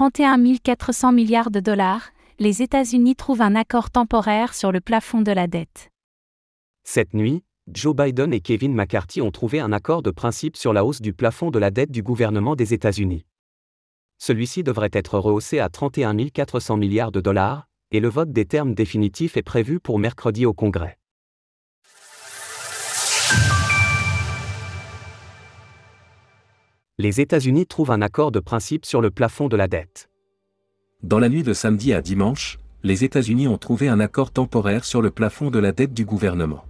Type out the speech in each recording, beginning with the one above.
31 400 milliards de dollars, les États-Unis trouvent un accord temporaire sur le plafond de la dette. Cette nuit, Joe Biden et Kevin McCarthy ont trouvé un accord de principe sur la hausse du plafond de la dette du gouvernement des États-Unis. Celui-ci devrait être rehaussé à 31 400 milliards de dollars, et le vote des termes définitifs est prévu pour mercredi au Congrès. Les États-Unis trouvent un accord de principe sur le plafond de la dette. Dans la nuit de samedi à dimanche, les États-Unis ont trouvé un accord temporaire sur le plafond de la dette du gouvernement.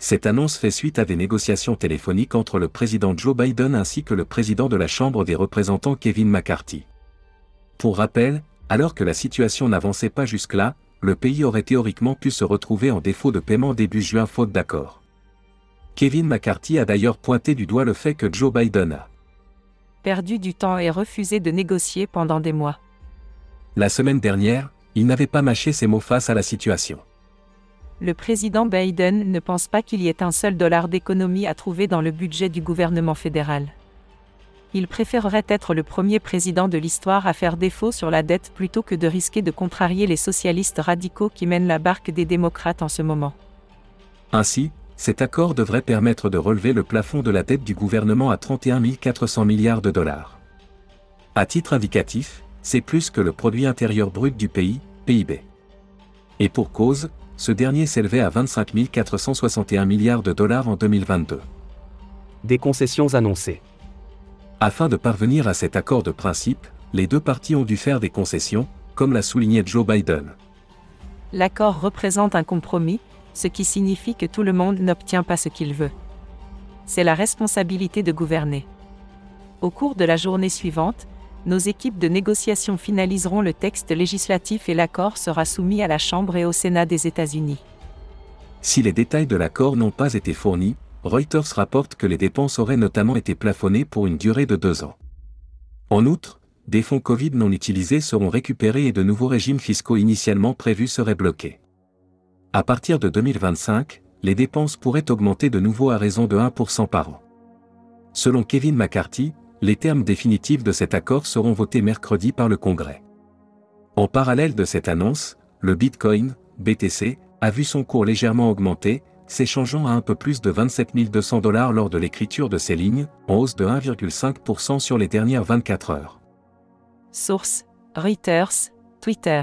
Cette annonce fait suite à des négociations téléphoniques entre le président Joe Biden ainsi que le président de la Chambre des représentants Kevin McCarthy. Pour rappel, alors que la situation n'avançait pas jusque-là, le pays aurait théoriquement pu se retrouver en défaut de paiement début juin faute d'accord. Kevin McCarthy a d'ailleurs pointé du doigt le fait que Joe Biden a perdu du temps et refusé de négocier pendant des mois. La semaine dernière, il n'avait pas mâché ses mots face à la situation le président Biden ne pense pas qu'il y ait un seul dollar d'économie à trouver dans le budget du gouvernement fédéral. Il préférerait être le premier président de l'histoire à faire défaut sur la dette plutôt que de risquer de contrarier les socialistes radicaux qui mènent la barque des démocrates en ce moment. Ainsi, cet accord devrait permettre de relever le plafond de la dette du gouvernement à 31 400 milliards de dollars. À titre indicatif, c'est plus que le produit intérieur brut du pays, PIB. Et pour cause, ce dernier s'élevait à 25 461 milliards de dollars en 2022. Des concessions annoncées. Afin de parvenir à cet accord de principe, les deux parties ont dû faire des concessions, comme l'a souligné Joe Biden. L'accord représente un compromis, ce qui signifie que tout le monde n'obtient pas ce qu'il veut. C'est la responsabilité de gouverner. Au cours de la journée suivante, nos équipes de négociation finaliseront le texte législatif et l'accord sera soumis à la Chambre et au Sénat des États-Unis. Si les détails de l'accord n'ont pas été fournis, Reuters rapporte que les dépenses auraient notamment été plafonnées pour une durée de deux ans. En outre, des fonds Covid non utilisés seront récupérés et de nouveaux régimes fiscaux initialement prévus seraient bloqués. À partir de 2025, les dépenses pourraient augmenter de nouveau à raison de 1% par an. Selon Kevin McCarthy, les termes définitifs de cet accord seront votés mercredi par le Congrès. En parallèle de cette annonce, le Bitcoin, BTC, a vu son cours légèrement augmenter, s'échangeant à un peu plus de 27 200 dollars lors de l'écriture de ces lignes, en hausse de 1,5% sur les dernières 24 heures. Source Reuters, Twitter.